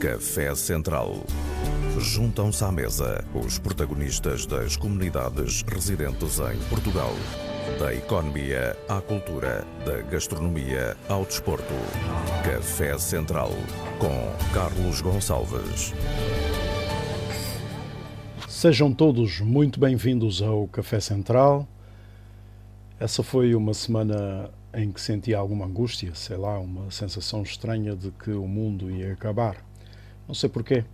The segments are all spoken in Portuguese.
Café Central. Juntam-se à mesa os protagonistas das comunidades residentes em Portugal. Da economia à cultura, da gastronomia ao desporto. Café Central com Carlos Gonçalves. Sejam todos muito bem-vindos ao Café Central. Essa foi uma semana em que senti alguma angústia, sei lá, uma sensação estranha de que o mundo ia acabar. Não sei porquê,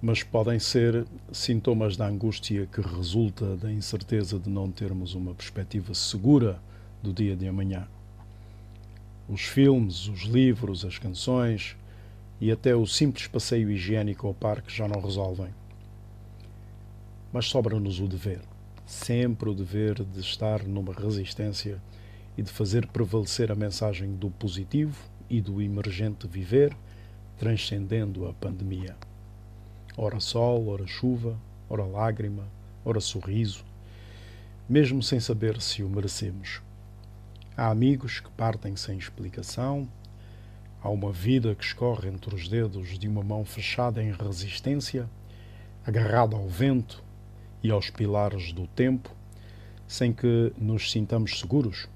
mas podem ser sintomas da angústia que resulta da incerteza de não termos uma perspectiva segura do dia de amanhã. Os filmes, os livros, as canções e até o simples passeio higiênico ao parque já não resolvem. Mas sobra-nos o dever, sempre o dever de estar numa resistência e de fazer prevalecer a mensagem do positivo e do emergente viver, transcendendo a pandemia. Ora sol, ora chuva, ora lágrima, ora sorriso, mesmo sem saber se o merecemos. Há amigos que partem sem explicação, há uma vida que escorre entre os dedos de uma mão fechada em resistência, agarrada ao vento e aos pilares do tempo, sem que nos sintamos seguros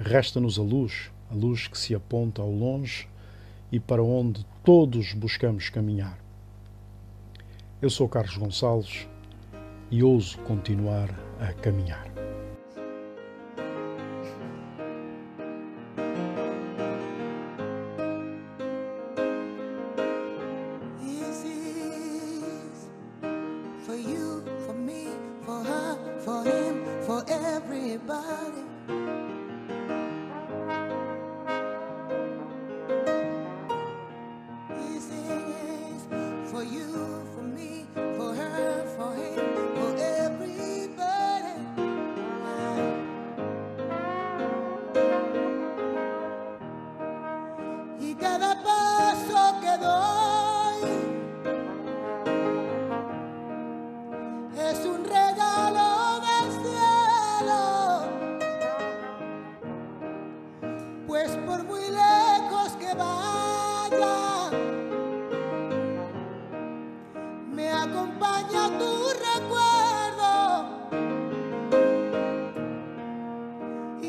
Resta-nos a luz, a luz que se aponta ao longe e para onde todos buscamos caminhar. Eu sou Carlos Gonçalves e ouso continuar a caminhar.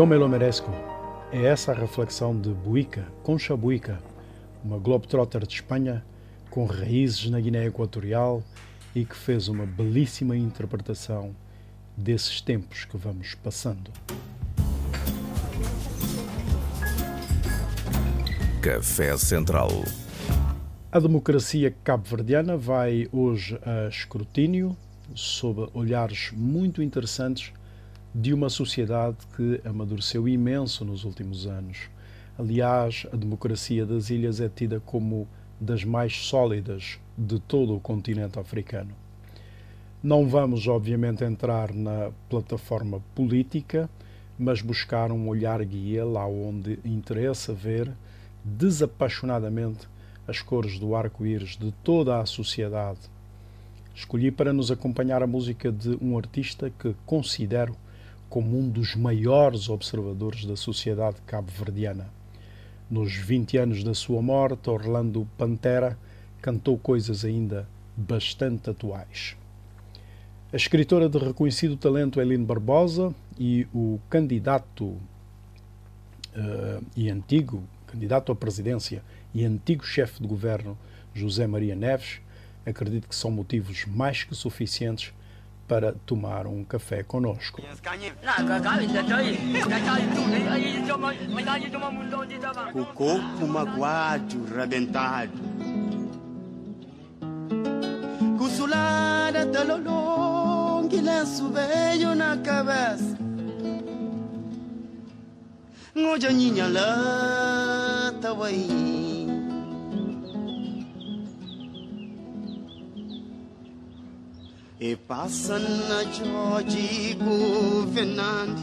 Eu me lo mereço. É essa a reflexão de Buica, Concha Buica, uma globetrotter de Espanha com raízes na Guiné Equatorial e que fez uma belíssima interpretação desses tempos que vamos passando. Café Central. A democracia cabo-verdiana vai hoje a escrutínio sob olhares muito interessantes de uma sociedade que amadureceu imenso nos últimos anos. Aliás, a democracia das ilhas é tida como das mais sólidas de todo o continente africano. Não vamos, obviamente, entrar na plataforma política, mas buscar um olhar guia lá onde interessa ver desapaixonadamente as cores do arco-íris de toda a sociedade. Escolhi para nos acompanhar a música de um artista que considero como um dos maiores observadores da sociedade cabo-verdiana. Nos 20 anos da sua morte, Orlando Pantera cantou coisas ainda bastante atuais. A escritora de reconhecido talento Eline Barbosa e o candidato uh, e antigo candidato à presidência e antigo chefe de governo José Maria Neves, acredito que são motivos mais que suficientes para tomar um café conosco. O corpo magoado, rebentado. Consolada, talolong, que lenço veio na cabeça. Ngoja nyinya lá, tawai. E passa na Jorge Fernando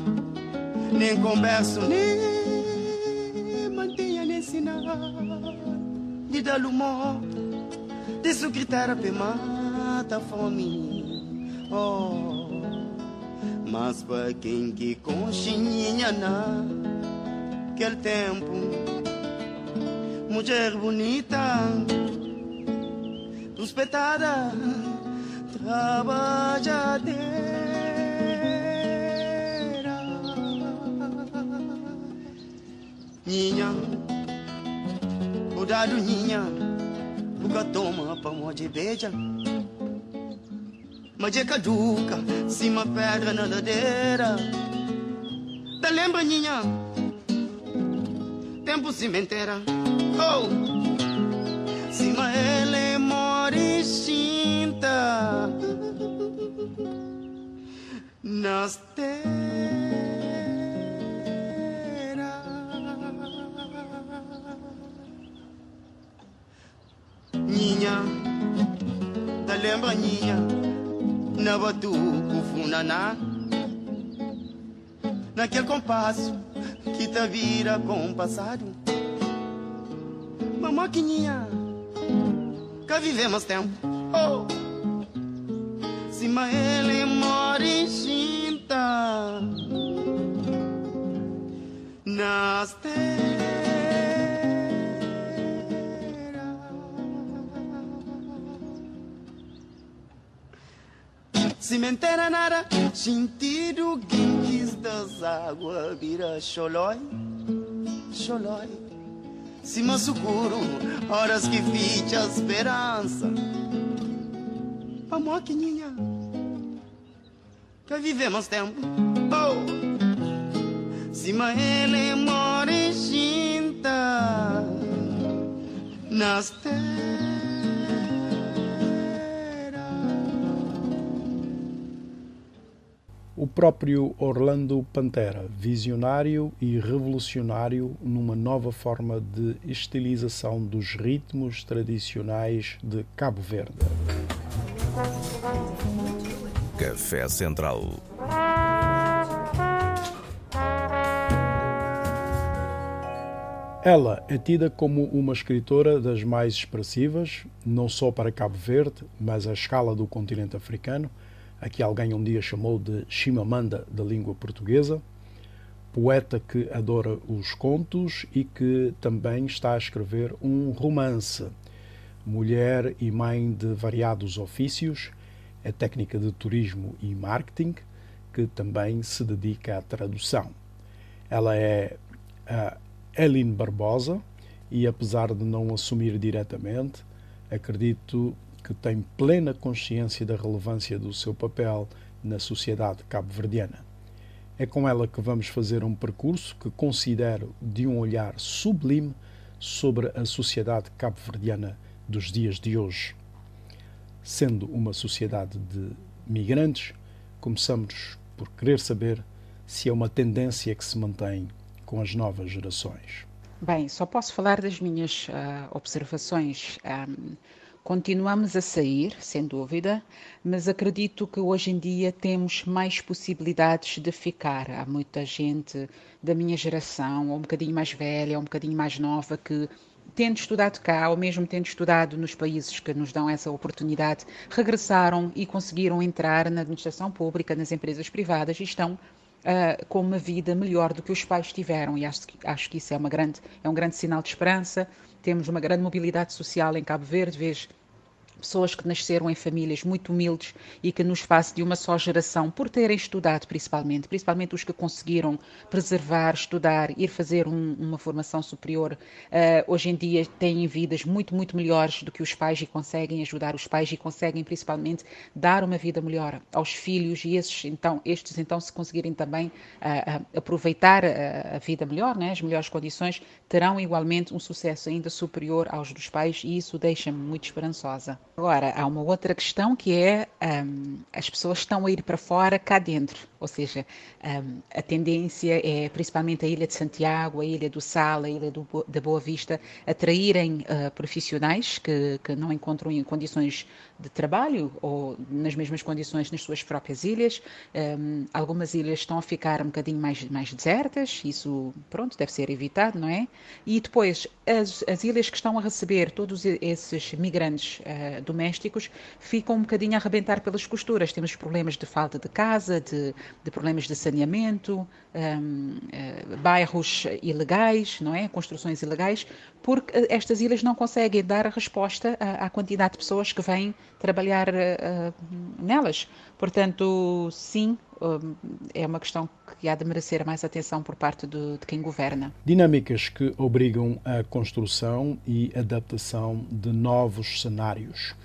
Nem converso, nem mantenha nem sinal De dar lumor De sucritar a mata fome Oh Mas para quem que conchinha na Aquele tempo Mulher bonita Respeitada trabalhadeira. Ninha, cuidado, ninha, nunca toma pão de beija. Mas é caduca, cima pedra na ladeira. Tá lembra, ninha? Tempo cimenteira. Oh! Cima ele nas Ninha, da lembra ninha, na batuco funaná, naquele compasso que tá vira compassado. Mamaquininha, que vivemos tempo. Oh. Cima ele mora nas terras. Cimenteira nada, sentido quis das águas vira xolói, xolói. Cima seguro, horas que ficha a esperança. A moquininha, que vivemos tempo. Sima ele more shinta nas O próprio Orlando Pantera, visionário e revolucionário numa nova forma de estilização dos ritmos tradicionais de Cabo Verde. Café Central. Ela é tida como uma escritora das mais expressivas, não só para Cabo Verde, mas à escala do continente africano, a que alguém um dia chamou de Chimamanda da língua portuguesa, poeta que adora os contos e que também está a escrever um romance. Mulher e mãe de variados ofícios, é técnica de turismo e marketing, que também se dedica à tradução. Ela é a Eline Barbosa e, apesar de não assumir diretamente, acredito que tem plena consciência da relevância do seu papel na sociedade cabo-verdiana. É com ela que vamos fazer um percurso que considero de um olhar sublime sobre a sociedade cabo-verdiana dos dias de hoje. Sendo uma sociedade de migrantes, começamos por querer saber se é uma tendência que se mantém com as novas gerações? Bem, só posso falar das minhas uh, observações. Um, continuamos a sair, sem dúvida, mas acredito que hoje em dia temos mais possibilidades de ficar. Há muita gente da minha geração, ou um bocadinho mais velha, ou um bocadinho mais nova, que tendo estudado cá, ou mesmo tendo estudado nos países que nos dão essa oportunidade, regressaram e conseguiram entrar na administração pública, nas empresas privadas e estão uh, com uma vida melhor do que os pais tiveram e acho, acho que isso é, uma grande, é um grande sinal de esperança. Temos uma grande mobilidade social em Cabo Verde, vejo pessoas que nasceram em famílias muito humildes e que nos fazem de uma só geração, por terem estudado principalmente, principalmente os que conseguiram preservar, estudar, ir fazer um, uma formação superior, uh, hoje em dia têm vidas muito, muito melhores do que os pais e conseguem ajudar os pais e conseguem principalmente dar uma vida melhor aos filhos e esses, então, estes então se conseguirem também uh, uh, aproveitar a, a, vida melhor, né, as melhores condições, terão igualmente um sucesso ainda superior aos dos pais e isso deixa-me muito esperançosa. Agora, há uma outra questão que é um, as pessoas estão a ir para fora cá dentro, ou seja, um, a tendência é principalmente a Ilha de Santiago, a Ilha do Sal, a Ilha do, da Boa Vista, atraírem uh, profissionais que, que não encontram em condições de trabalho ou nas mesmas condições nas suas próprias ilhas. Um, algumas ilhas estão a ficar um bocadinho mais, mais desertas, isso, pronto, deve ser evitado, não é? E depois, as, as ilhas que estão a receber todos esses migrantes uh, domésticos ficam um bocadinho a arrebentar pelas costuras. Temos problemas de falta de casa, de, de problemas de saneamento, um, uh, bairros ilegais, não é? Construções ilegais, porque estas ilhas não conseguem dar resposta à, à quantidade de pessoas que vêm trabalhar uh, nelas. Portanto, sim, é uma questão que há de merecer mais atenção por parte de, de quem governa. Dinâmicas que obrigam a construção e adaptação de novos cenários,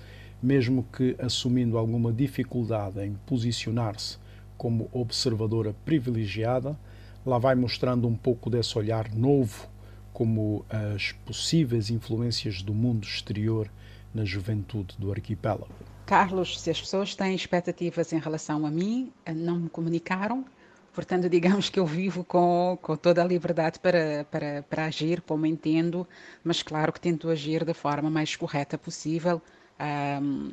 mesmo que assumindo alguma dificuldade em posicionar-se como observadora privilegiada, lá vai mostrando um pouco desse olhar novo, como as possíveis influências do mundo exterior na juventude do arquipélago. Carlos, se as pessoas têm expectativas em relação a mim, não me comunicaram, portanto, digamos que eu vivo com, com toda a liberdade para, para, para agir como entendo, mas claro que tento agir da forma mais correta possível,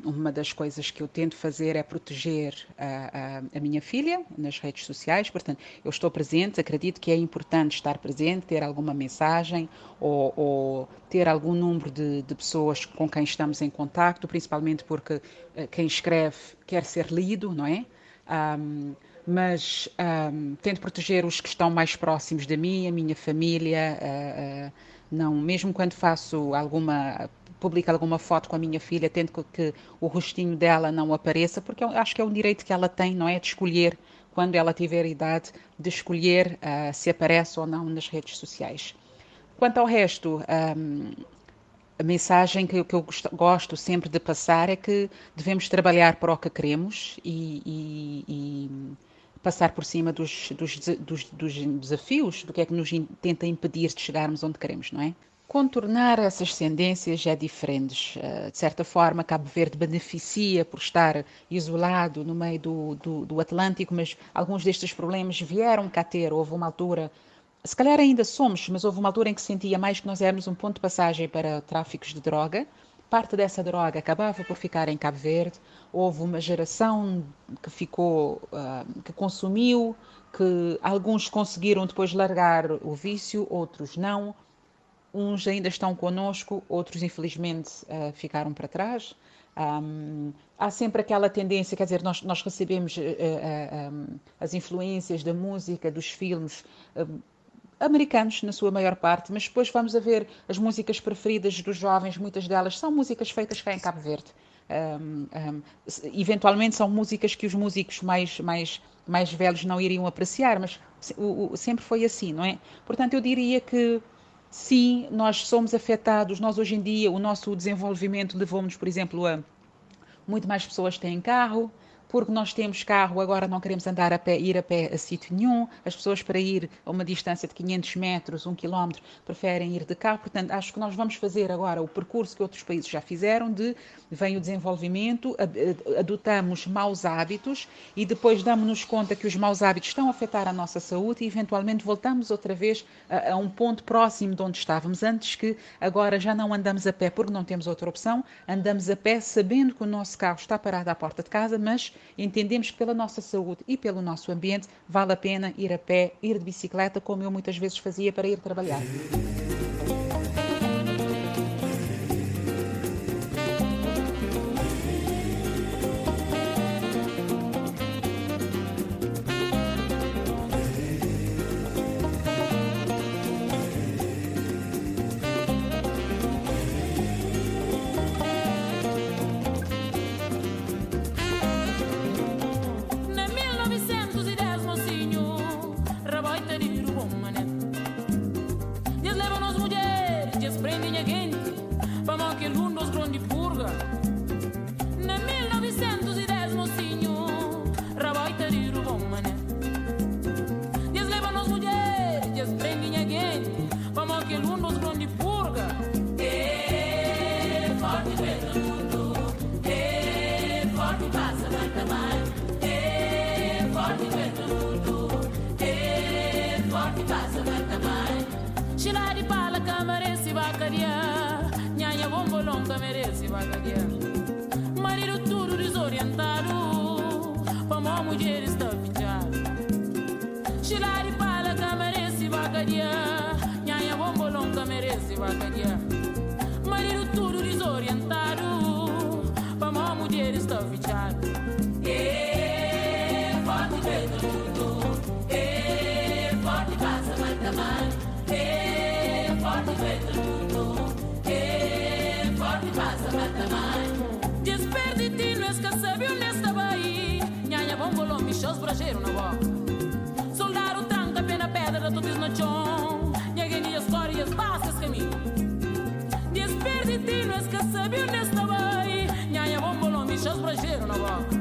uma das coisas que eu tento fazer é proteger a, a, a, minha filha nas redes sociais, portanto, eu estou presente, acredito que é importante estar presente, ter alguma mensagem ou, ou ter algum número de, de, pessoas com quem estamos em contacto, principalmente porque eh, quem escreve quer ser lido, não é? Um, mas um, tento proteger os que estão mais próximos de mim, a minha família, uh, uh, não, mesmo quando faço alguma publica alguma foto com a minha filha, tento que, o rostinho dela não apareça, porque acho que é um direito que ela tem, não é? De escolher, quando ela tiver idade, de escolher uh, se aparece ou não nas redes sociais. Quanto ao resto, um, a mensagem que, que, eu gosto sempre de passar é que devemos trabalhar para o que queremos e, e, e passar por cima dos, dos, dos, dos, desafios, do que é que nos tenta impedir de chegarmos onde queremos, não é? Contornar essas tendências é diferente. Eh, de certa forma, Cabo Verde beneficia por estar isolado no meio do, do, do, Atlântico, mas alguns destes problemas vieram cá ter. Houve uma altura, se calhar ainda somos, mas houve uma altura em que sentia mais que nós éramos um ponto de passagem para tráficos de droga. Parte dessa droga acabava por ficar em Cabo Verde. Houve uma geração que ficou, uh, que consumiu, que alguns conseguiram depois largar o vício, outros não uns ainda estão conosco, outros infelizmente uh, ficaram para trás. Um, há sempre aquela tendência, quer dizer, nós, nós recebemos uh, uh, um, as influências da música, dos filmes americanos, na sua maior parte, mas depois vamos a ver as músicas preferidas dos jovens, muitas delas são músicas feitas cá em Cabo Verde. Um, um, eventualmente são músicas que os músicos mais, mais, mais velhos não iriam apreciar, mas o, o, sempre foi assim, não é? Portanto, eu diria que Sim, nós somos afetados, nós hoje em dia, o nosso desenvolvimento levou-nos, por exemplo, a muito mais pessoas têm carro, porque nós temos carro, agora não queremos andar a pé, ir a pé a sítio nenhum. As pessoas para ir a uma distância de 500 metros, 1 quilómetro, preferem ir de carro. Portanto, acho que nós vamos fazer agora o percurso que outros países já fizeram de vem o desenvolvimento, adotamos maus hábitos e depois damos-nos conta que os maus hábitos estão a afetar a nossa saúde e eventualmente voltamos outra vez a, a um ponto próximo de onde estávamos antes, que agora já não andamos a pé porque não temos outra opção, andamos a pé sabendo que o nosso carro está parado à porta de casa, mas entendemos que pela nossa saúde e pelo nosso ambiente vale a pena ir a pé, ir de bicicleta, como eu muitas vezes fazia para ir trabalhar. studenti, pa manche l'un dos grandes purga. Nel 1900 Marido tudo desorientado, para a mulher está fichado. Tirar e fala que merece vacaria, nhanha bombolão que merece vacaria. Marido tudo desorientado, para a mulher está fichado. chão brajeiro na boca. Soldar o tranca, pena pedra, tu diz no chão. Ninguém nem escolhe e espaça esse não é que sabia onde estava aí. Nhanha, bom bolão, bichas brajeiro na boca.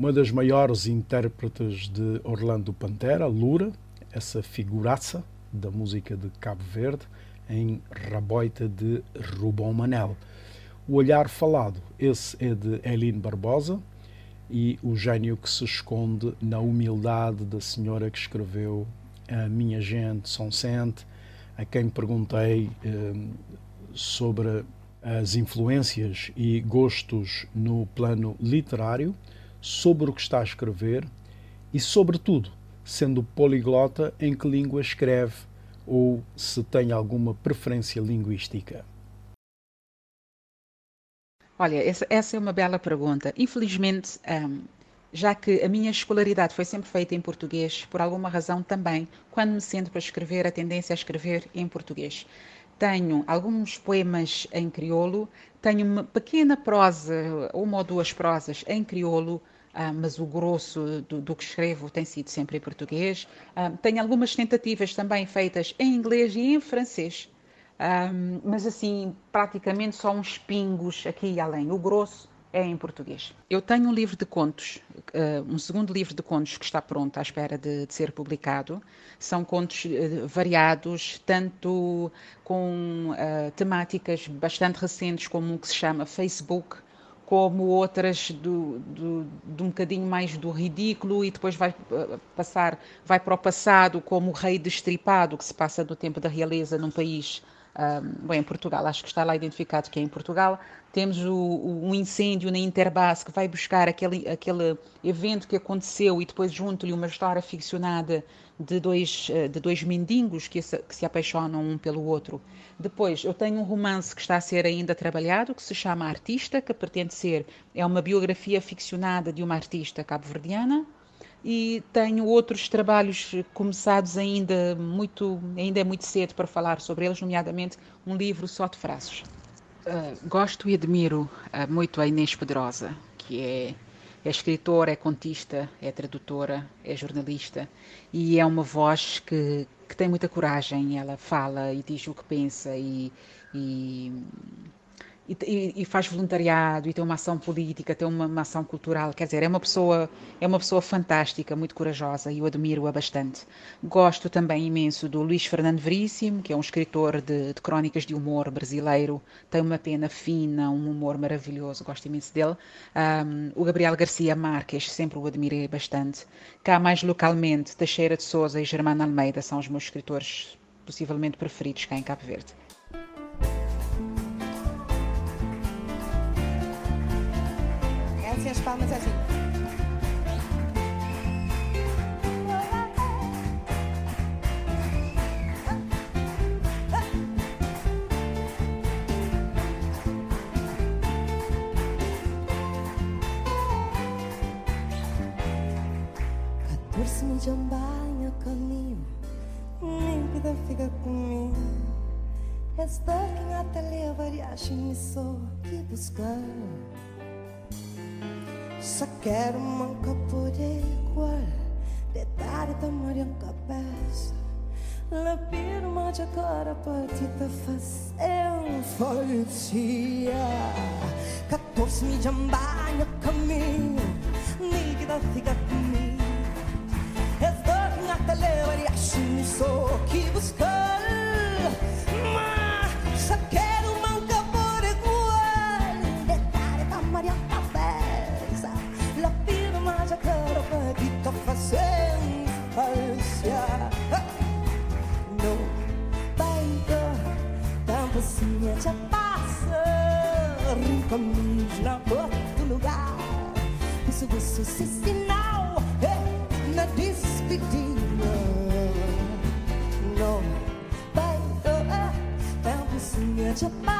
Uma das maiores intérpretes de Orlando Pantera, Lura, essa figuraça da música de Cabo Verde, em Raboita de Rubão Manel. O Olhar Falado, esse é de Eline Barbosa, e o gênio que se esconde na humildade da senhora que escreveu A Minha Gente São Sente, a quem perguntei eh, sobre as influências e gostos no plano literário, sobre o que está a escrever e, sobretudo, sendo poliglota, em que língua escreve ou se tem alguma preferência linguística. Olha, essa, é uma bela pergunta. Infelizmente, um, já que a minha escolaridade foi sempre feita em português, por alguma razão também, quando me sento para escrever, a tendência a escrever em português. Tenho alguns poemas em crioulo, tenho uma pequena prosa, uma ou duas prosas em crioulo, ah, mas o grosso do, do, que escrevo tem sido sempre em português. Ah, tenho algumas tentativas também feitas em inglês e em francês. Um, mas assim, praticamente só uns pingos aqui e além. O grosso é em português. Eu tenho um livro de contos, um segundo livro de contos que está pronto à espera de, de ser publicado. São contos variados, tanto com temáticas bastante recentes, como um que se chama Facebook, como outras do, do, de um bocadinho mais do ridículo e depois vai passar, vai para o passado, como o Rei Destripado, que se passa do tempo da realeza num país um, bem, em Portugal, acho que está lá identificado que é em Portugal. Temos o, o, um incêndio na Interbase que vai buscar aquele, aquele evento que aconteceu e depois junto-lhe uma história ficcionada de dois, eh, de dois mendigos que se, que se apaixonam um pelo outro. Depois, eu tenho um romance que está a ser ainda trabalhado, que se chama Artista, que pretende ser, é uma biografia ficcionada de uma artista cabo-verdiana, e tenho outros trabalhos começados ainda muito ainda é muito cedo para falar sobre eles, nomeadamente um livro só de frases. Uh, gosto e admiro uh, muito a Inês Pedrosa, que é, é escritora, é contista, é tradutora, é jornalista e é uma voz que, que tem muita coragem. Ela fala e diz o que pensa e, e e, e, faz voluntariado e tem uma ação política, tem uma, uma, ação cultural, quer dizer, é uma pessoa é uma pessoa fantástica, muito corajosa e eu admiro-a bastante. Gosto também imenso do Luís Fernando Veríssimo, que é um escritor de, de, crónicas de humor brasileiro, tem uma pena fina, um humor maravilhoso, gosto imenso dele. Um, o Gabriel Garcia Marques, sempre o admirei bastante. Cá mais localmente, Teixeira de Souza e Germano Almeida são os meus escritores possivelmente preferidos cá em Cabo Verde. As palmas assim. Catorce de ambaia caminho, límpida fica comigo. Estou quem e acha só que buscar. Só quero manca por igual Detalhe tamanho yang cabeça Lebih mais agora partida fazer fortia 14 milhas banho caminho Nigga fica comigo. Estou na tele e acho só que buscar Paciência já passa Rincomes na outro lugar. Isso, isso, se sinal é na despedida. Não vai doer Tempo sim já passa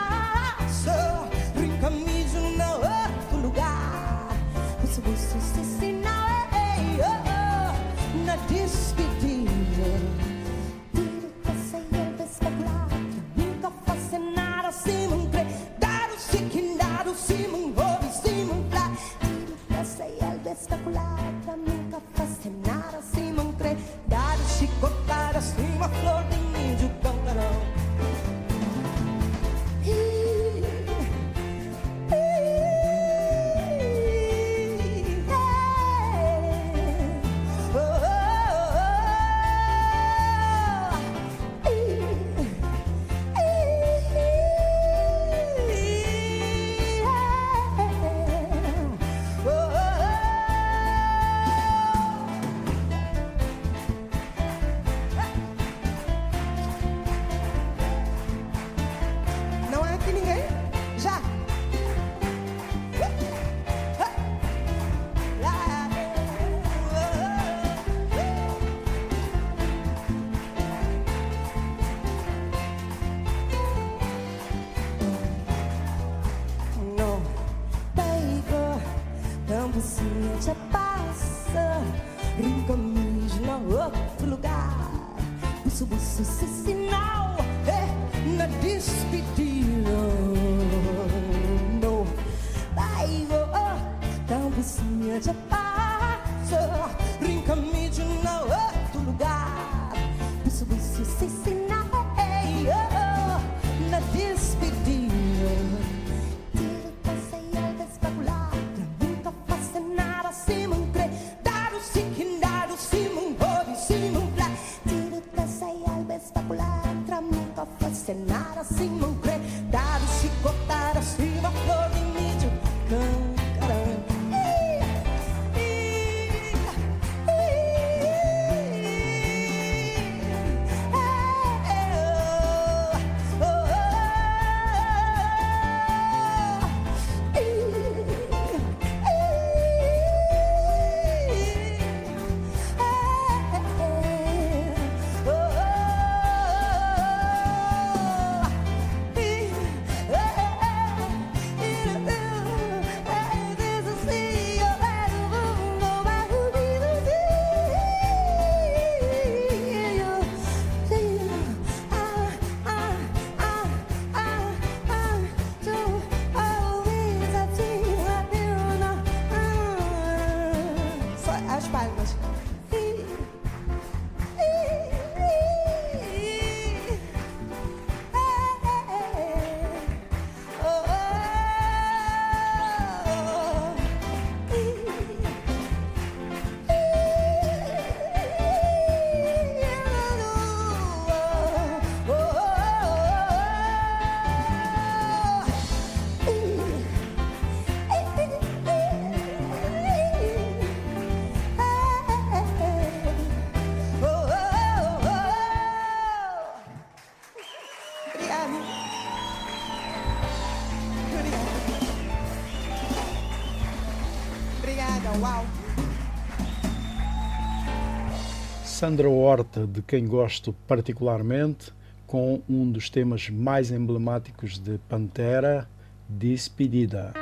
Sandra Horta, de quem gosto particularmente, com um dos temas mais emblemáticos de Pantera, Despedida.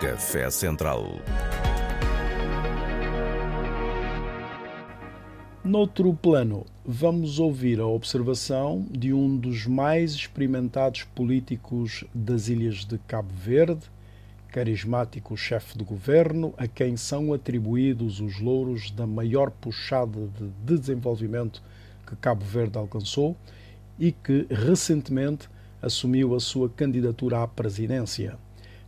Café Central. Noutro plano, vamos ouvir a observação de um dos mais experimentados políticos das ilhas de Cabo Verde, carismático chefe de governo, a quem são atribuídos os louros da maior puxada de desenvolvimento que Cabo Verde alcançou e que recentemente assumiu a sua candidatura à presidência.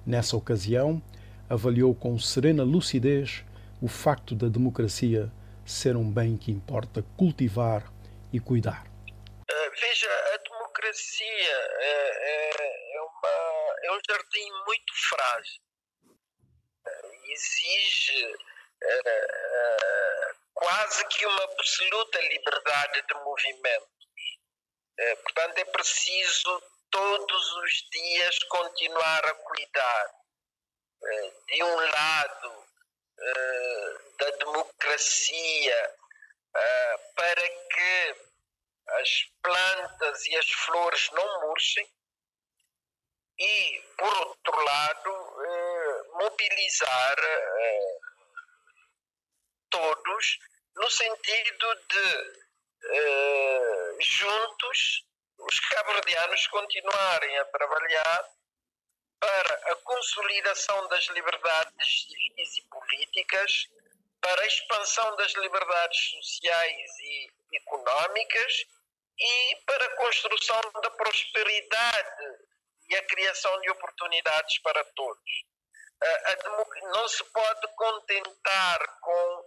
Nessa ocasião, avaliou com serena lucidez o facto da democracia ser um bem que importa cultivar e cuidar. Uh, veja, a democracia uh, é, uma, é um jardim muito frágil. Uh, exige quase que uma absoluta liberdade de movimento. portanto, é preciso todos os dias continuar a cuidar. de um lado, da democracia para que as plantas e as flores não murchem e, por outro lado, eh, mobilizar eh, todos no sentido de, eh, juntos, os cabo-verdianos continuarem a trabalhar para a consolidação das liberdades civis e políticas, para a expansão das liberdades sociais e económicas e para a construção da prosperidade e a criação de oportunidades para todos. não se pode contentar com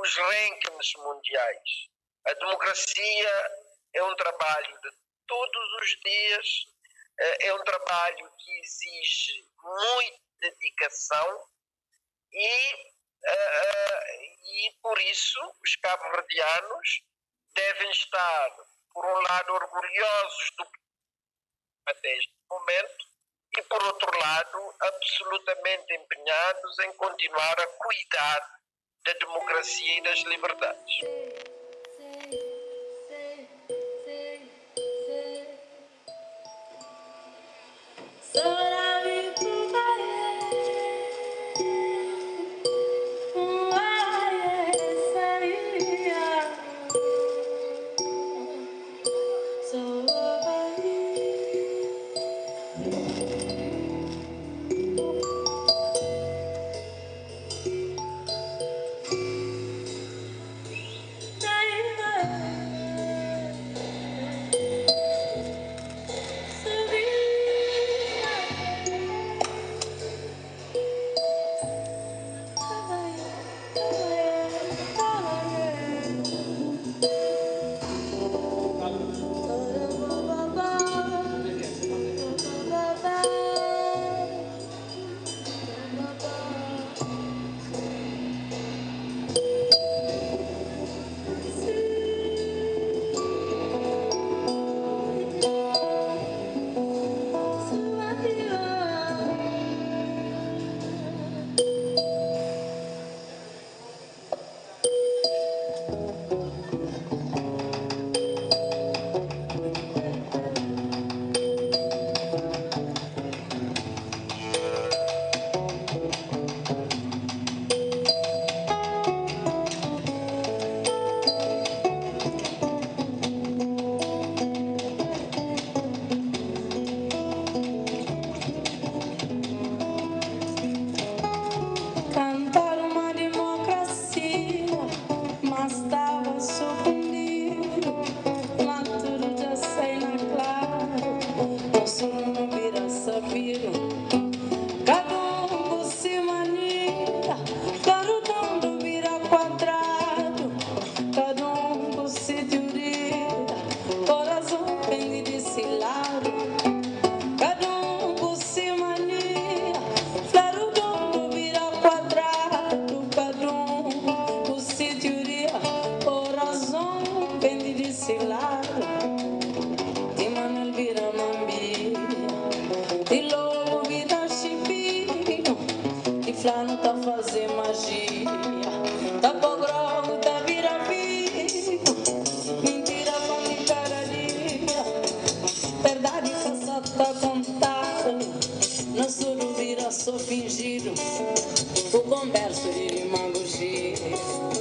os rankings mundiais. A democracia é um trabalho de todos os dias, é um trabalho que exige muita dedicação e, e por isso os cabo-verdianos devem estar por um lado, orgulhosos do até este momento e, por outro lado, absolutamente empenhados em continuar a cuidar da democracia e das liberdades. O converso de manguxi.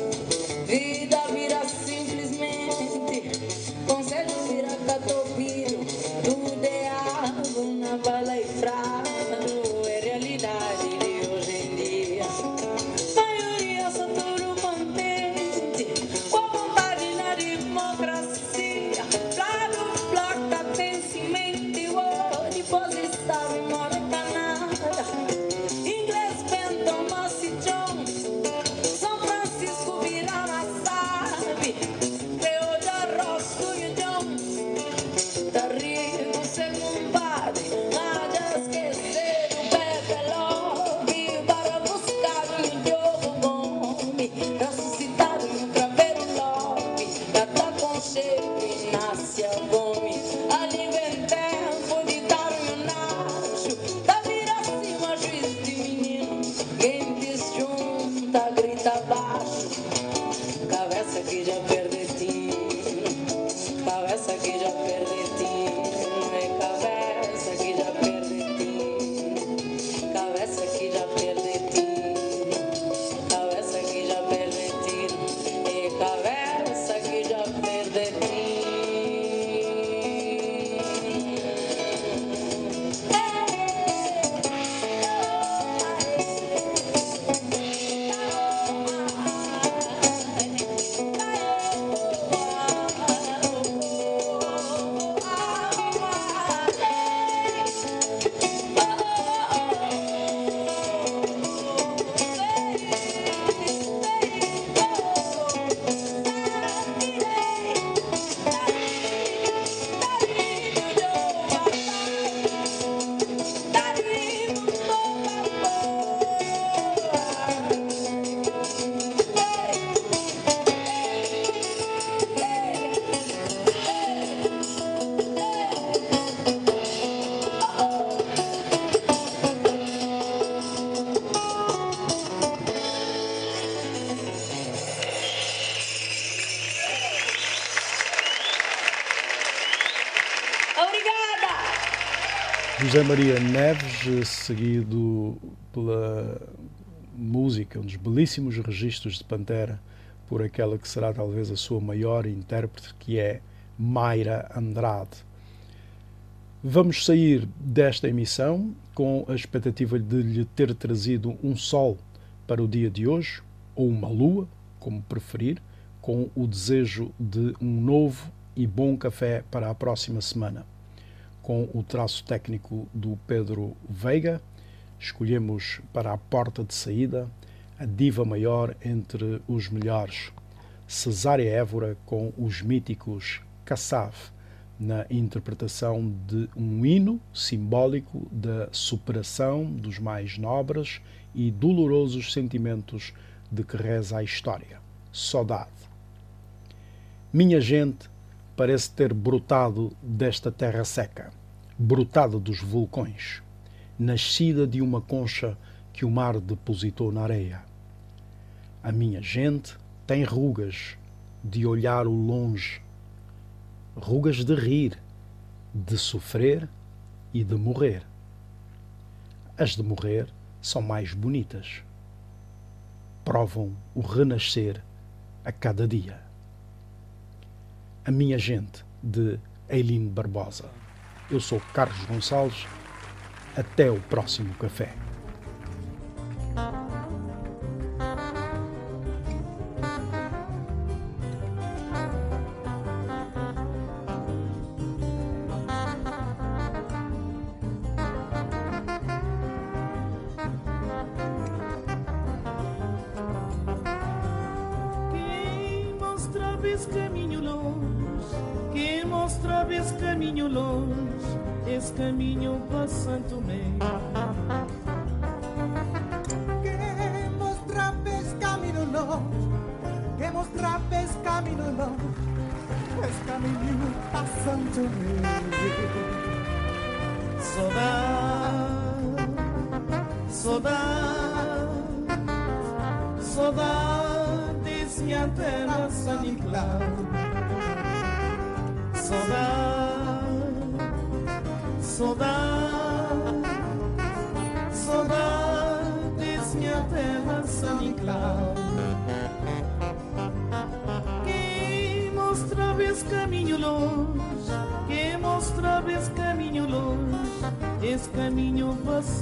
Já José Maria Neves, seguido pela música, um dos belíssimos registros de Pantera, por aquela que será talvez a sua maior intérprete, que é Mayra Andrade. Vamos sair desta emissão com a expectativa de lhe ter trazido um sol para o dia de hoje, ou uma lua, como preferir, com o desejo de um novo e bom café para a próxima semana com o traço técnico do Pedro Veiga. Escolhemos para a porta de saída a diva maior entre os melhores, Cesária Évora com os míticos Kassav, na interpretação de um hino simbólico da superação dos mais nobres e dolorosos sentimentos de que reza a história. Saudade. Minha gente parece ter brotado desta terra seca, brotado dos vulcões, nascida de uma concha que o mar depositou na areia. A minha gente tem rugas de olhar o longe, rugas de rir, de sofrer e de morrer. As de morrer são mais bonitas. Provam o renascer a cada dia. A minha gente de Eileen Barbosa. Eu sou Carlos Gonçalves. Até o próximo café. Quem mostrava esse caminho longe, esse caminho para Santo Meio. Que mostrava esse caminho longe, que mostrava esse caminho longe, esse caminho passando meio.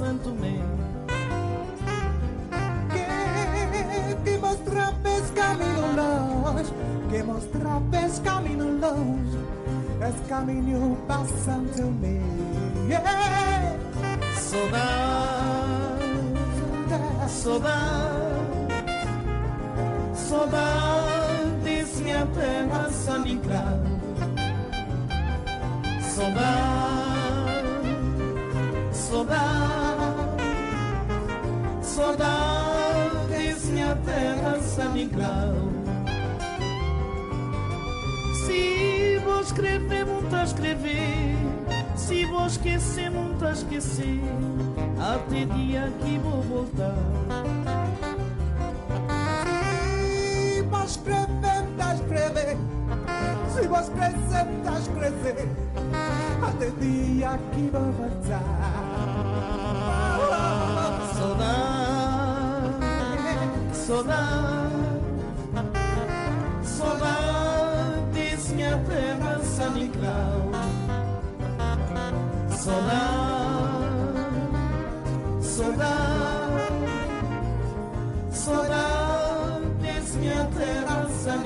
Santo Mé. Que mostrava esse caminho longe, que mostrava esse caminho longe, esse caminho Santo Mé. Yeah. Saudade, saudade, saudades minha terra São Nicolau. Saudade, saudade, saudades minha terra São Nicolau. Se vou escrever, muito a escrever. Se vou esquecer, muito a esquecer. Até dia que vou voltar. Se vou escrever, tá escrever. Se vou escrever, tá escrever. Até dia que vou voltar. Saudade, saudade, saudades minha terra São Nicolau. Saudade, saudade, saudades minha terra São